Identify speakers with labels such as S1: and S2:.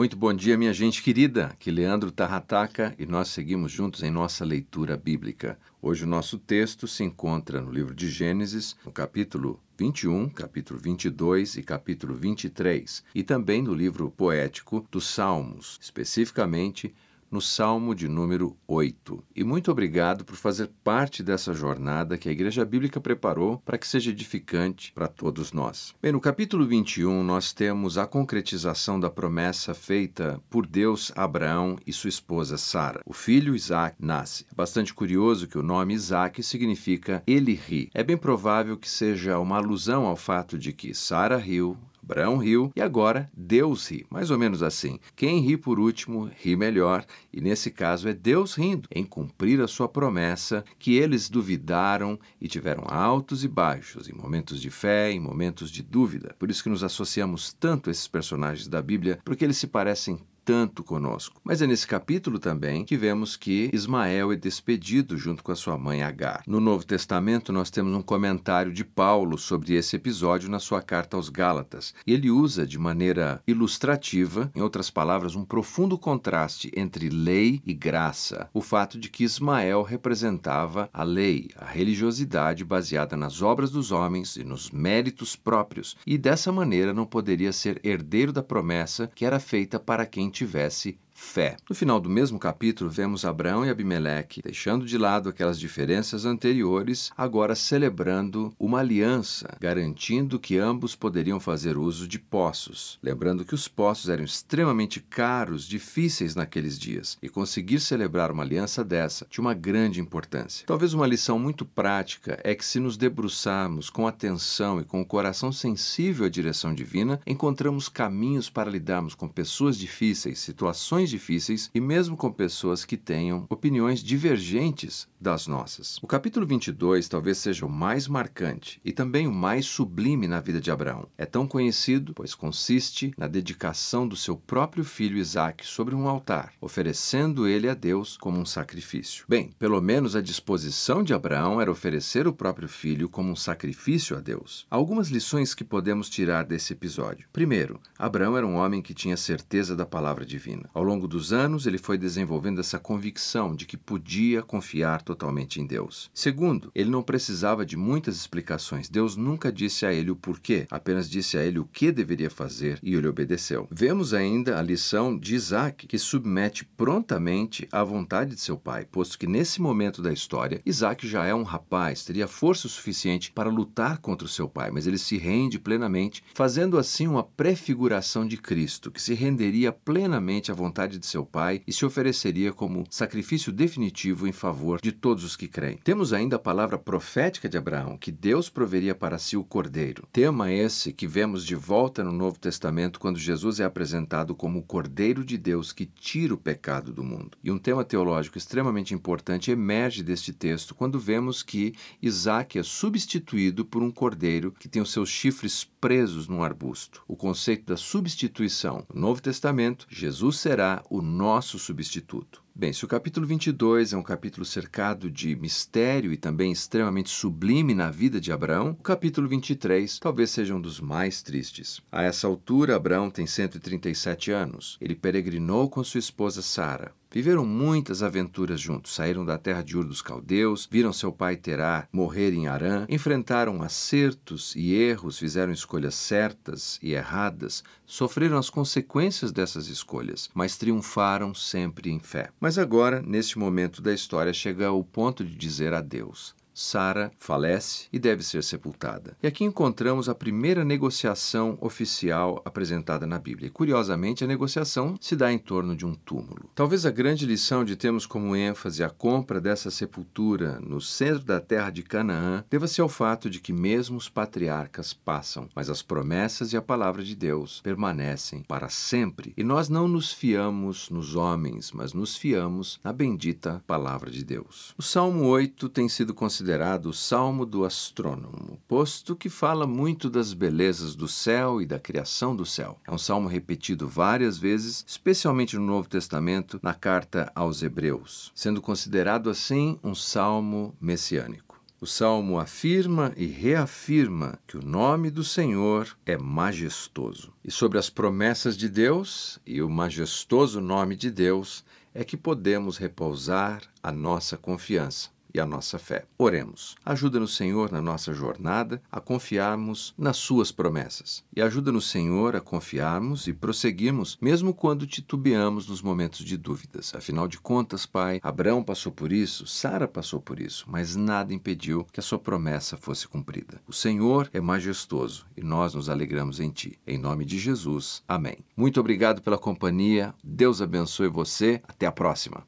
S1: Muito bom dia, minha gente querida. Aqui Leandro Tarrataca e nós seguimos juntos em nossa leitura bíblica. Hoje o nosso texto se encontra no livro de Gênesis, no capítulo 21, capítulo 22 e capítulo 23, e também no livro poético dos Salmos, especificamente no Salmo de número 8. E muito obrigado por fazer parte dessa jornada que a Igreja Bíblica preparou para que seja edificante para todos nós. Bem, no capítulo 21, nós temos a concretização da promessa feita por Deus a Abraão e sua esposa Sara. O filho Isaac nasce. É bastante curioso que o nome Isaac significa ele ri. É bem provável que seja uma alusão ao fato de que Sara riu, Abraão riu e agora Deus ri. Mais ou menos assim. Quem ri por último ri melhor, e nesse caso é Deus rindo em cumprir a sua promessa que eles duvidaram e tiveram altos e baixos, em momentos de fé, em momentos de dúvida. Por isso que nos associamos tanto a esses personagens da Bíblia, porque eles se parecem tanto conosco. Mas é nesse capítulo também que vemos que Ismael é despedido junto com a sua mãe Agar. No Novo Testamento, nós temos um comentário de Paulo sobre esse episódio na sua carta aos Gálatas. Ele usa de maneira ilustrativa, em outras palavras, um profundo contraste entre lei e graça. O fato de que Ismael representava a lei, a religiosidade baseada nas obras dos homens e nos méritos próprios, e dessa maneira não poderia ser herdeiro da promessa que era feita para quem tivesse fé. No final do mesmo capítulo, vemos Abraão e Abimeleque, deixando de lado aquelas diferenças anteriores, agora celebrando uma aliança, garantindo que ambos poderiam fazer uso de poços. Lembrando que os poços eram extremamente caros, difíceis naqueles dias, e conseguir celebrar uma aliança dessa tinha uma grande importância. Talvez uma lição muito prática é que, se nos debruçarmos com atenção e com o coração sensível à direção divina, encontramos caminhos para lidarmos com pessoas difíceis, situações difíceis e mesmo com pessoas que tenham opiniões divergentes das nossas. O capítulo 22 talvez seja o mais marcante e também o mais sublime na vida de Abraão. É tão conhecido, pois consiste na dedicação do seu próprio filho Isaque sobre um altar, oferecendo ele a Deus como um sacrifício. Bem, pelo menos a disposição de Abraão era oferecer o próprio filho como um sacrifício a Deus. Há algumas lições que podemos tirar desse episódio. Primeiro, Abraão era um homem que tinha certeza da palavra divina. Ao longo longo dos anos, ele foi desenvolvendo essa convicção de que podia confiar totalmente em Deus. Segundo, ele não precisava de muitas explicações. Deus nunca disse a ele o porquê, apenas disse a ele o que deveria fazer e ele obedeceu. Vemos ainda a lição de Isaac, que submete prontamente à vontade de seu pai, posto que nesse momento da história, Isaac já é um rapaz, teria força suficiente para lutar contra o seu pai, mas ele se rende plenamente, fazendo assim uma prefiguração de Cristo, que se renderia plenamente à vontade vontade de seu Pai e se ofereceria como sacrifício definitivo em favor de todos os que creem. Temos ainda a palavra profética de Abraão, que Deus proveria para si o cordeiro. Tema esse que vemos de volta no Novo Testamento quando Jesus é apresentado como o cordeiro de Deus que tira o pecado do mundo. E um tema teológico extremamente importante emerge deste texto quando vemos que Isaac é substituído por um cordeiro que tem os seus chifres presos num arbusto. O conceito da substituição. No Novo Testamento, Jesus será o nosso substituto. Bem, se o capítulo 22 é um capítulo cercado de mistério e também extremamente sublime na vida de Abraão, o capítulo 23 talvez seja um dos mais tristes. A essa altura, Abraão tem 137 anos. Ele peregrinou com sua esposa Sara. Viveram muitas aventuras juntos. Saíram da terra de Ur dos Caldeus, viram seu pai Terá morrer em Arã, enfrentaram acertos e erros, fizeram escolhas certas e erradas, sofreram as consequências dessas escolhas, mas triunfaram sempre em fé. Mas agora, neste momento da história, chega o ponto de dizer adeus. Sara falece e deve ser sepultada. E aqui encontramos a primeira negociação oficial apresentada na Bíblia. E, curiosamente, a negociação se dá em torno de um túmulo. Talvez a grande lição de termos como ênfase a compra dessa sepultura no centro da terra de Canaã deva-se ao fato de que mesmo os patriarcas passam, mas as promessas e a palavra de Deus permanecem para sempre. E nós não nos fiamos nos homens, mas nos fiamos na bendita palavra de Deus. O Salmo 8 tem sido considerado considerado o Salmo do Astrônomo, posto que fala muito das belezas do céu e da criação do céu. É um salmo repetido várias vezes, especialmente no Novo Testamento, na carta aos Hebreus, sendo considerado assim um salmo messiânico. O salmo afirma e reafirma que o nome do Senhor é majestoso. E sobre as promessas de Deus e o majestoso nome de Deus é que podemos repousar a nossa confiança e a nossa fé. Oremos. Ajuda-nos, Senhor, na nossa jornada a confiarmos nas Suas promessas. E ajuda-nos, Senhor, a confiarmos e prosseguirmos, mesmo quando titubeamos nos momentos de dúvidas. Afinal de contas, Pai, Abraão passou por isso, Sara passou por isso, mas nada impediu que a Sua promessa fosse cumprida. O Senhor é majestoso e nós nos alegramos em Ti. Em nome de Jesus. Amém. Muito obrigado pela companhia. Deus abençoe você. Até a próxima.